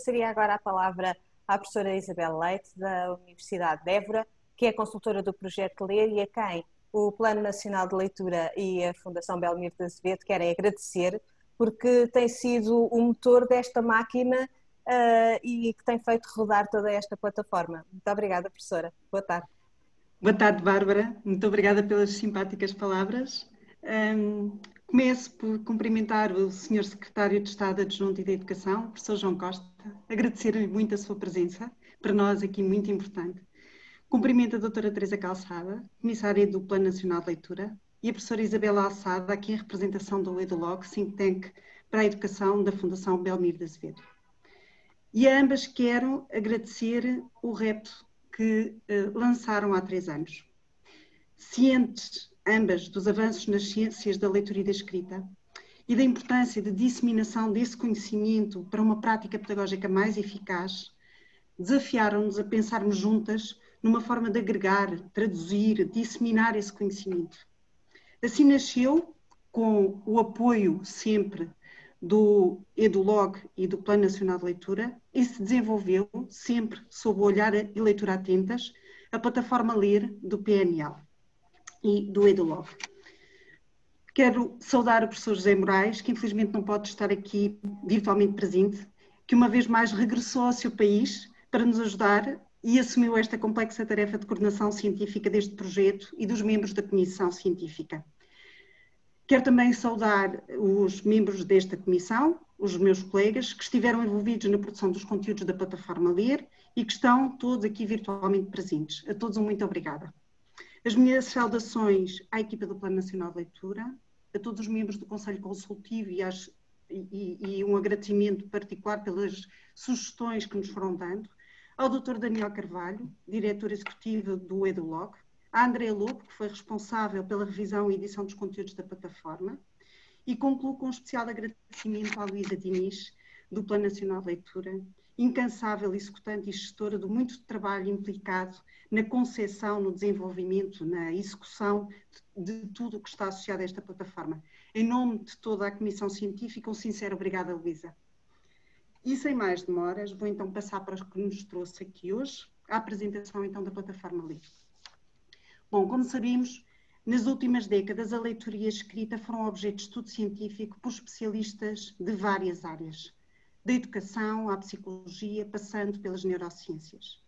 passaria agora a palavra à professora Isabel Leite, da Universidade de Évora, que é consultora do projeto Ler e a quem o Plano Nacional de Leitura e a Fundação Belmiro de Azevedo querem agradecer, porque tem sido o motor desta máquina uh, e que tem feito rodar toda esta plataforma. Muito obrigada, professora. Boa tarde. Boa tarde, Bárbara. Muito obrigada pelas simpáticas palavras. Um, começo por cumprimentar o Sr. Secretário de Estado Adjunto e da Educação, professor João Costa, agradecer-lhe muito a sua presença, para nós aqui muito importante. Cumprimento a doutora Teresa Calçada, comissária do Plano Nacional de Leitura, e a professora Isabela Alçada, aqui em representação do EduLog, think tank para a educação da Fundação Belmir de Azevedo. E a ambas quero agradecer o repto que uh, lançaram há três anos. Cientes, ambas, dos avanços nas ciências da leitura e da escrita e da importância de disseminação desse conhecimento para uma prática pedagógica mais eficaz, desafiaram-nos a pensarmos juntas numa forma de agregar, traduzir, disseminar esse conhecimento. Assim nasceu, com o apoio sempre do EduLog e do Plano Nacional de Leitura e se desenvolveu sempre sob o olhar e leitura atentas a plataforma Ler do PNL e do EduLog. Quero saudar o professor José Moraes, que infelizmente não pode estar aqui virtualmente presente, que uma vez mais regressou ao seu país para nos ajudar e assumiu esta complexa tarefa de coordenação científica deste projeto e dos membros da Comissão Científica. Quero também saudar os membros desta comissão, os meus colegas, que estiveram envolvidos na produção dos conteúdos da plataforma Ler e que estão todos aqui virtualmente presentes. A todos muito obrigada. As minhas saudações à equipa do Plano Nacional de Leitura, a todos os membros do Conselho Consultivo e, às, e, e um agradecimento particular pelas sugestões que nos foram dando, ao Dr. Daniel Carvalho, diretor executivo do EduLog, a André Lobo, que foi responsável pela revisão e edição dos conteúdos da plataforma, e concluo com um especial agradecimento à Luísa Diniz, do Plano Nacional de Leitura, incansável executante e gestora do muito trabalho implicado na concepção, no desenvolvimento, na execução de, de tudo o que está associado a esta plataforma. Em nome de toda a Comissão Científica, um sincero obrigada, Luísa. E sem mais demoras, vou então passar para os que nos trouxe aqui hoje, a apresentação então da plataforma Livre. Bom, como sabemos, nas últimas décadas a leitura e a escrita foram objeto de estudo científico por especialistas de várias áreas, da educação à psicologia, passando pelas neurociências.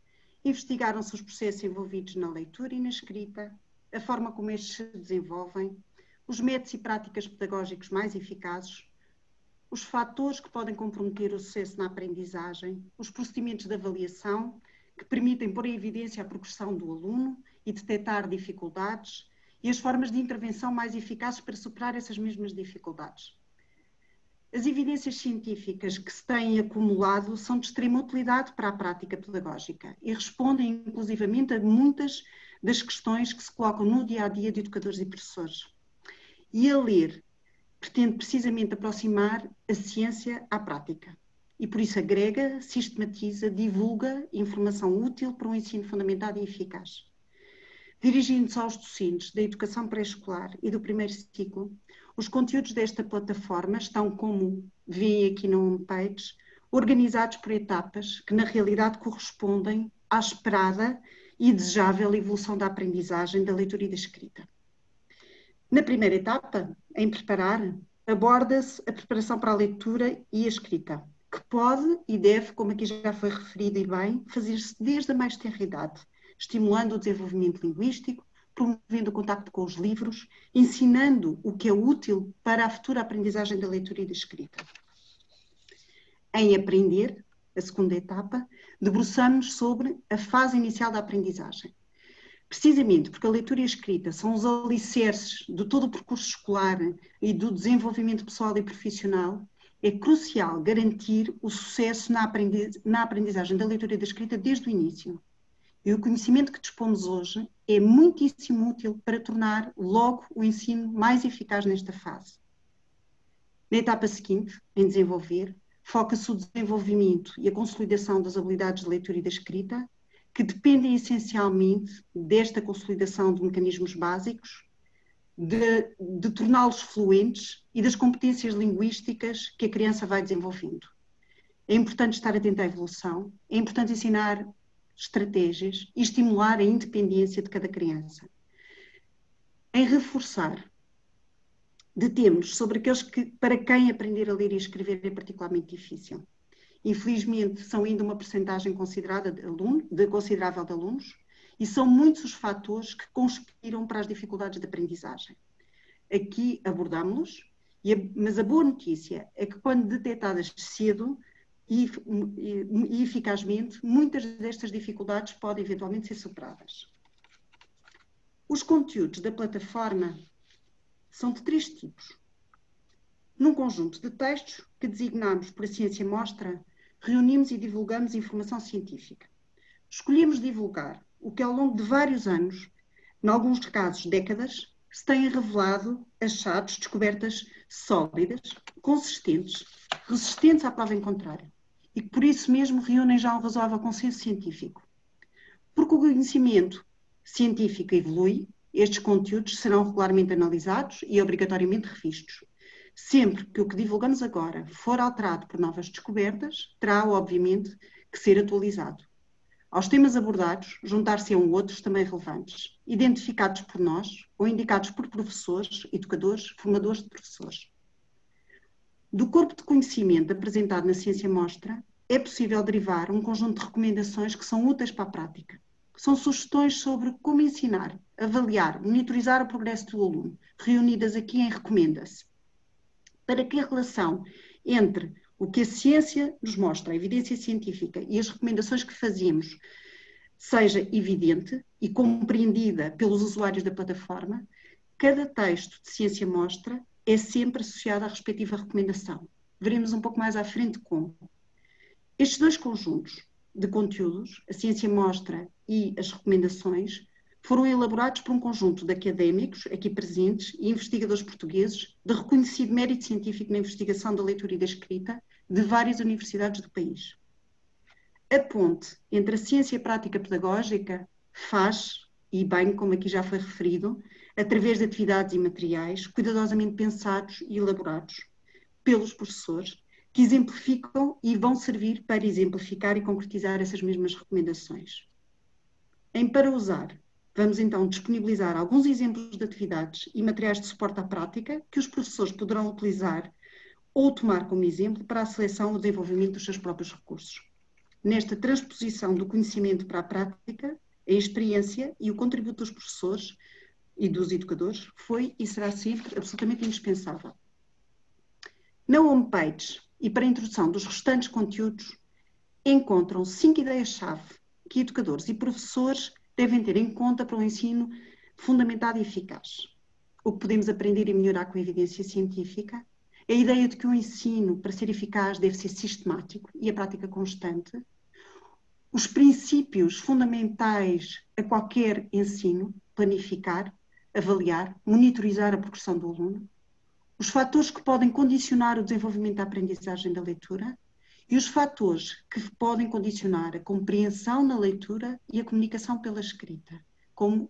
Investigaram-se os processos envolvidos na leitura e na escrita, a forma como estes se desenvolvem, os métodos e práticas pedagógicos mais eficazes, os fatores que podem comprometer o sucesso na aprendizagem, os procedimentos de avaliação que permitem pôr em evidência a progressão do aluno e detectar dificuldades e as formas de intervenção mais eficazes para superar essas mesmas dificuldades. As evidências científicas que se têm acumulado são de extrema utilidade para a prática pedagógica e respondem inclusivamente a muitas das questões que se colocam no dia a dia de educadores e professores. E a ler pretende precisamente aproximar a ciência à prática e por isso agrega, sistematiza, divulga informação útil para um ensino fundamentado e eficaz. Dirigindo-se aos docentes da educação pré-escolar e do primeiro ciclo, os conteúdos desta plataforma estão, como veem aqui na homepage, organizados por etapas que na realidade correspondem à esperada e desejável evolução da aprendizagem da leitura e da escrita. Na primeira etapa, em preparar, aborda-se a preparação para a leitura e a escrita, que pode e deve, como aqui já foi referido e bem, fazer-se desde a mais tenra idade, estimulando o desenvolvimento linguístico, promovendo o contacto com os livros, ensinando o que é útil para a futura aprendizagem da leitura e da escrita. Em aprender, a segunda etapa, debruçamos sobre a fase inicial da aprendizagem. Precisamente porque a leitura e a escrita são os alicerces de todo o percurso escolar e do desenvolvimento pessoal e profissional, é crucial garantir o sucesso na, aprendiz na aprendizagem da leitura e da escrita desde o início. E o conhecimento que dispomos hoje é muitíssimo útil para tornar logo o ensino mais eficaz nesta fase. Na etapa seguinte, em desenvolver, foca-se o desenvolvimento e a consolidação das habilidades de leitura e da escrita, que dependem essencialmente desta consolidação de mecanismos básicos, de, de torná-los fluentes e das competências linguísticas que a criança vai desenvolvendo. É importante estar atento à evolução, é importante ensinar estratégias e estimular a independência de cada criança. Em reforçar, detemos sobre aqueles que, para quem aprender a ler e escrever é particularmente difícil. Infelizmente, são ainda uma percentagem considerada de, aluno, de considerável de alunos e são muitos os fatores que conspiram para as dificuldades de aprendizagem. Aqui abordámos-los, mas a boa notícia é que quando detectadas cedo e, eficazmente, muitas destas dificuldades podem eventualmente ser superadas. Os conteúdos da plataforma são de três tipos. Num conjunto de textos que designamos por a ciência mostra, reunimos e divulgamos informação científica. Escolhemos divulgar o que ao longo de vários anos, em alguns casos décadas, se têm revelado achados, descobertas sólidas, consistentes, resistentes à prova em contrário, e que por isso mesmo reúnem já um razoável consenso científico. Porque o conhecimento científico evolui, estes conteúdos serão regularmente analisados e obrigatoriamente revistos. Sempre que o que divulgamos agora for alterado por novas descobertas, terá, obviamente, que ser atualizado. Aos temas abordados, juntar-se-ão outros também relevantes, identificados por nós ou indicados por professores, educadores, formadores de professores. Do corpo de conhecimento apresentado na Ciência Mostra, é possível derivar um conjunto de recomendações que são úteis para a prática. São sugestões sobre como ensinar, avaliar, monitorizar o progresso do aluno, reunidas aqui em Recomenda-se para que a relação entre o que a ciência nos mostra, a evidência científica e as recomendações que fazemos seja evidente e compreendida pelos usuários da plataforma, cada texto de ciência mostra é sempre associado à respectiva recomendação. Veremos um pouco mais à frente como. Estes dois conjuntos de conteúdos, a ciência mostra e as recomendações, foram elaborados por um conjunto de académicos aqui presentes e investigadores portugueses de reconhecido mérito científico na investigação da leitura e da escrita de várias universidades do país. A ponte entre a ciência e a prática pedagógica faz, e bem como aqui já foi referido, através de atividades e materiais cuidadosamente pensados e elaborados pelos professores, que exemplificam e vão servir para exemplificar e concretizar essas mesmas recomendações. Em Para Usar, Vamos então disponibilizar alguns exemplos de atividades e materiais de suporte à prática que os professores poderão utilizar ou tomar como exemplo para a seleção e desenvolvimento dos seus próprios recursos. Nesta transposição do conhecimento para a prática, a experiência e o contributo dos professores e dos educadores foi e será sempre absolutamente indispensável. Na homepage e para a introdução dos restantes conteúdos, encontram cinco ideias-chave que educadores e professores devem ter em conta para o ensino fundamentado e eficaz. O que podemos aprender e melhorar com a evidência científica, a ideia de que o ensino, para ser eficaz, deve ser sistemático e a prática constante, os princípios fundamentais a qualquer ensino, planificar, avaliar, monitorizar a progressão do aluno, os fatores que podem condicionar o desenvolvimento da aprendizagem da leitura e os fatores que podem condicionar a compreensão na leitura e a comunicação pela escrita, como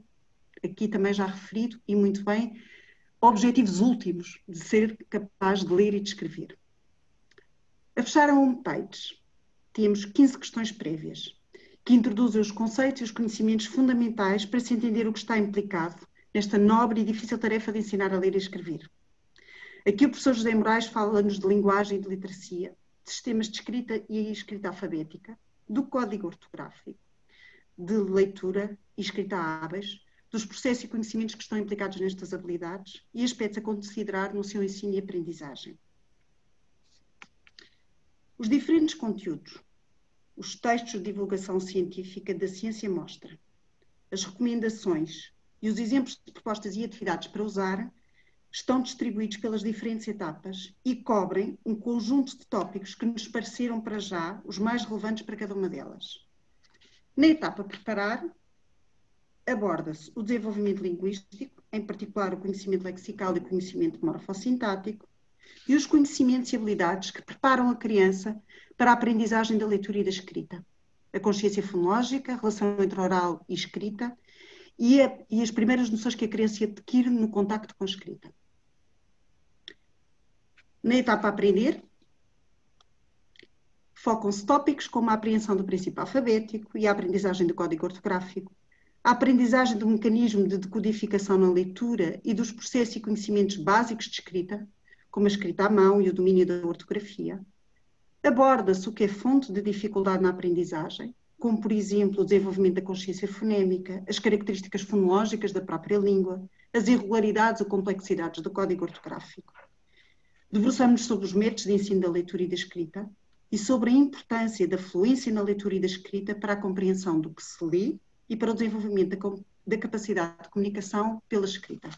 aqui também já referido e muito bem, objetivos últimos de ser capaz de ler e de escrever. A fechar a homepage, temos 15 questões prévias, que introduzem os conceitos e os conhecimentos fundamentais para se entender o que está implicado nesta nobre e difícil tarefa de ensinar a ler e escrever. Aqui o professor José Moraes fala-nos de linguagem e de literacia, de sistemas de escrita e escrita alfabética, do código ortográfico, de leitura e escrita hábeis, dos processos e conhecimentos que estão implicados nestas habilidades e aspectos a considerar no seu ensino e aprendizagem. Os diferentes conteúdos, os textos de divulgação científica da ciência mostra, as recomendações e os exemplos de propostas e atividades para usar estão distribuídos pelas diferentes etapas e cobrem um conjunto de tópicos que nos pareceram para já os mais relevantes para cada uma delas. Na etapa preparar, aborda-se o desenvolvimento linguístico, em particular o conhecimento lexical e o conhecimento morfossintático, e os conhecimentos e habilidades que preparam a criança para a aprendizagem da leitura e da escrita. A consciência fonológica, a relação entre oral e escrita e, a, e as primeiras noções que a criança adquire no contacto com a escrita. Na etapa aprender, Focam-se tópicos como a apreensão do princípio alfabético e a aprendizagem do código ortográfico, a aprendizagem do mecanismo de decodificação na leitura e dos processos e conhecimentos básicos de escrita, como a escrita à mão e o domínio da ortografia. Aborda-se o que é fonte de dificuldade na aprendizagem, como, por exemplo, o desenvolvimento da consciência fonémica, as características fonológicas da própria língua, as irregularidades ou complexidades do código ortográfico. Debruçamos sobre os métodos de ensino da leitura e da escrita e sobre a importância da fluência na leitura e da escrita para a compreensão do que se lê e para o desenvolvimento da, da capacidade de comunicação pela escrita.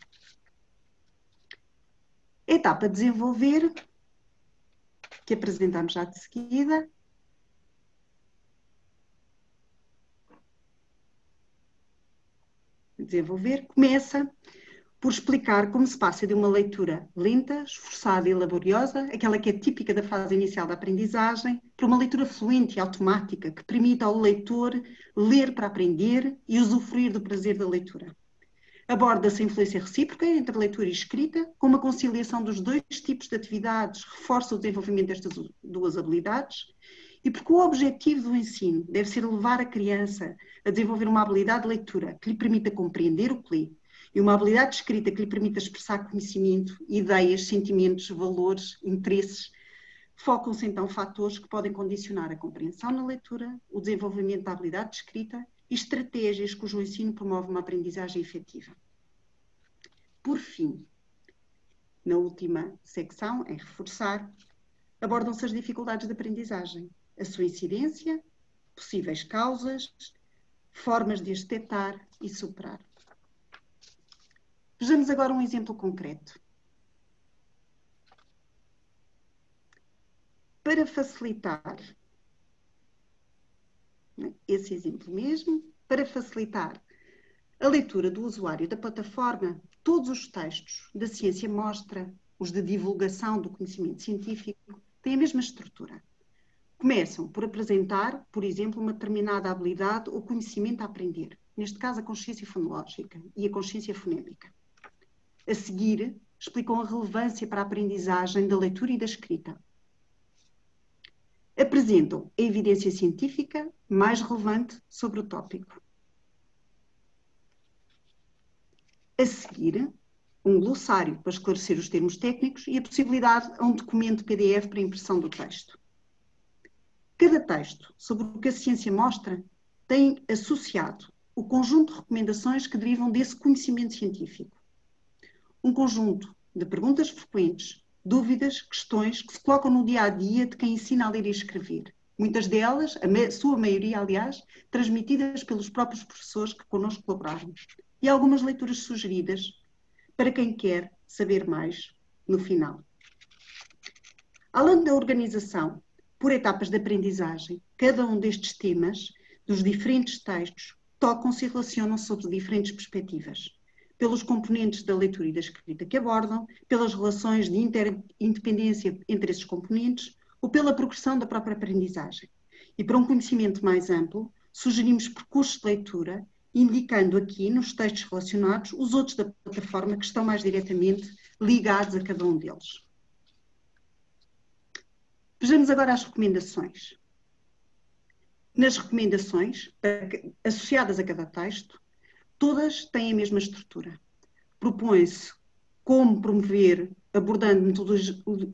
Etapa desenvolver, que apresentamos já de seguida, desenvolver, começa por explicar como se passa de uma leitura lenta, esforçada e laboriosa, aquela que é típica da fase inicial da aprendizagem, para uma leitura fluente e automática, que permite ao leitor ler para aprender e usufruir do prazer da leitura. Aborda-se a influência recíproca entre leitura e escrita, com uma conciliação dos dois tipos de atividades, reforça o desenvolvimento destas duas habilidades e porque o objetivo do ensino deve ser levar a criança a desenvolver uma habilidade de leitura que lhe permita compreender o que lê e uma habilidade de escrita que lhe permita expressar conhecimento, ideias, sentimentos, valores, interesses, focam-se então fatores que podem condicionar a compreensão na leitura, o desenvolvimento da habilidade de escrita e estratégias cujo ensino promove uma aprendizagem efetiva. Por fim, na última secção, em reforçar, abordam-se as dificuldades de aprendizagem, a sua incidência, possíveis causas, formas de as detectar e superar. Vejamos agora um exemplo concreto. Para facilitar esse exemplo mesmo, para facilitar a leitura do usuário da plataforma, todos os textos da ciência mostra, os de divulgação do conhecimento científico, têm a mesma estrutura. Começam por apresentar, por exemplo, uma determinada habilidade ou conhecimento a aprender, neste caso a consciência fonológica e a consciência fonémica. A seguir, explicam a relevância para a aprendizagem da leitura e da escrita. Apresentam a evidência científica mais relevante sobre o tópico. A seguir, um glossário para esclarecer os termos técnicos e a possibilidade a um documento PDF para impressão do texto. Cada texto sobre o que a ciência mostra tem associado o conjunto de recomendações que derivam desse conhecimento científico. Um conjunto de perguntas frequentes, dúvidas, questões que se colocam no dia a dia de quem ensina a ler e escrever. Muitas delas, a sua maioria, aliás, transmitidas pelos próprios professores que connosco colaboraram. E algumas leituras sugeridas para quem quer saber mais no final. Além da organização por etapas de aprendizagem. Cada um destes temas, dos diferentes textos, tocam-se e relacionam-se sob diferentes perspectivas. Pelos componentes da leitura e da escrita que abordam, pelas relações de interdependência entre esses componentes ou pela progressão da própria aprendizagem. E para um conhecimento mais amplo, sugerimos percursos de leitura, indicando aqui nos textos relacionados os outros da plataforma que estão mais diretamente ligados a cada um deles. Vejamos agora as recomendações. Nas recomendações, associadas a cada texto, todas têm a mesma estrutura. Propõe-se como promover, abordando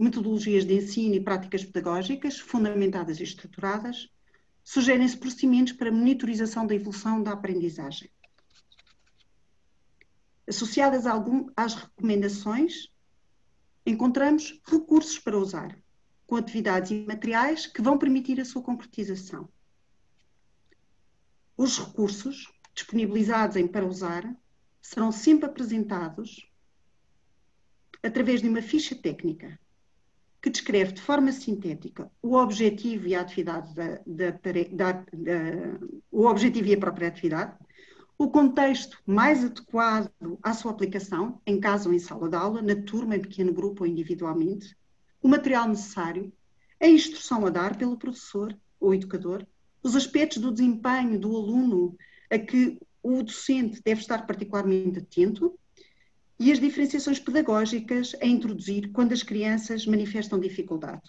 metodologias de ensino e práticas pedagógicas fundamentadas e estruturadas, sugerem-se procedimentos para monitorização da evolução da aprendizagem. Associadas às recomendações, encontramos recursos para usar, com atividades e materiais que vão permitir a sua concretização. Os recursos disponibilizados em para usar serão sempre apresentados através de uma ficha técnica que descreve de forma sintética o objetivo e a atividade da, da, da, da, o objetivo e a própria atividade, o contexto mais adequado à sua aplicação, em casa ou em sala de aula, na turma, em pequeno grupo ou individualmente, o material necessário, a instrução a dar pelo professor ou educador, os aspectos do desempenho do aluno a que o docente deve estar particularmente atento e as diferenciações pedagógicas a introduzir quando as crianças manifestam dificuldade.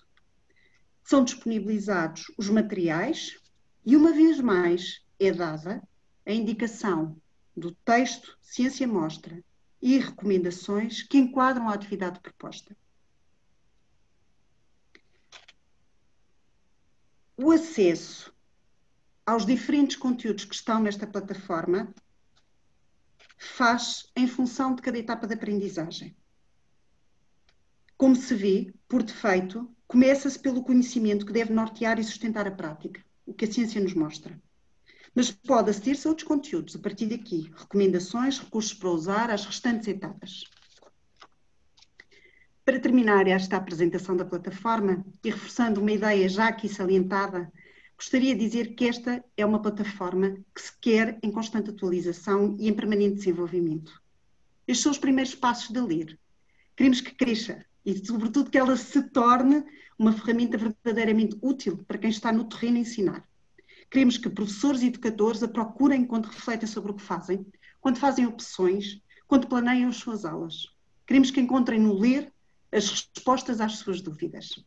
são disponibilizados os materiais e, uma vez mais, é dada a indicação do texto Ciência Mostra e recomendações que enquadram a atividade proposta. O acesso aos diferentes conteúdos que estão nesta plataforma faz em função de cada etapa de aprendizagem. Como se vê, por defeito, começa-se pelo conhecimento que deve nortear e sustentar a prática, o que a ciência nos mostra. Mas pode aceder-se a outros conteúdos a partir daqui, recomendações, recursos para usar, as restantes etapas. Para terminar esta apresentação da plataforma e reforçando uma ideia já aqui salientada, gostaria de dizer que esta é uma plataforma que se quer em constante atualização e em permanente desenvolvimento. Estes são os primeiros passos da LIR. Queremos que cresça e, sobretudo, que ela se torne uma ferramenta verdadeiramente útil para quem está no terreno a ensinar. Queremos que professores e educadores a procurem quando refletem sobre o que fazem, quando fazem opções, quando planeiam as suas aulas. Queremos que encontrem no ler as respostas às suas dúvidas.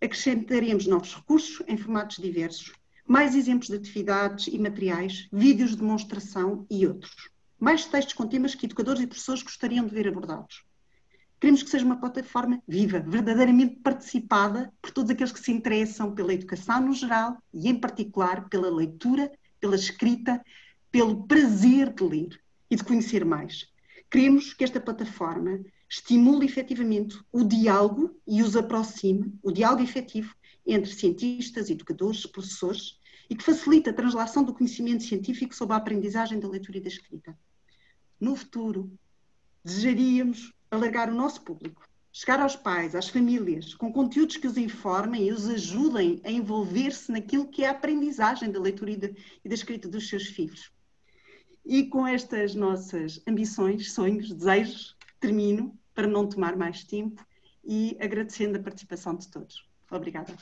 Acrescentaremos novos recursos em formatos diversos, mais exemplos de atividades e materiais, vídeos de demonstração e outros. Mais textos com temas que educadores e professores gostariam de ver abordados. Queremos que seja uma plataforma viva, verdadeiramente participada por todos aqueles que se interessam pela educação no geral e, em particular, pela leitura, pela escrita, pelo prazer de ler e de conhecer mais. Queremos que esta plataforma estimule efetivamente o diálogo e os aproxime, o diálogo efetivo entre cientistas, educadores, professores e que facilite a translação do conhecimento científico sobre a aprendizagem da leitura e da escrita. No futuro, desejaríamos alargar o nosso público, chegar aos pais, às famílias, com conteúdos que os informem e os ajudem a envolver-se naquilo que é a aprendizagem da leitura e da, e da escrita dos seus filhos. E com estas nossas ambições, sonhos, desejos, termino para não tomar mais tempo e agradecendo a participação de todos. Obrigada.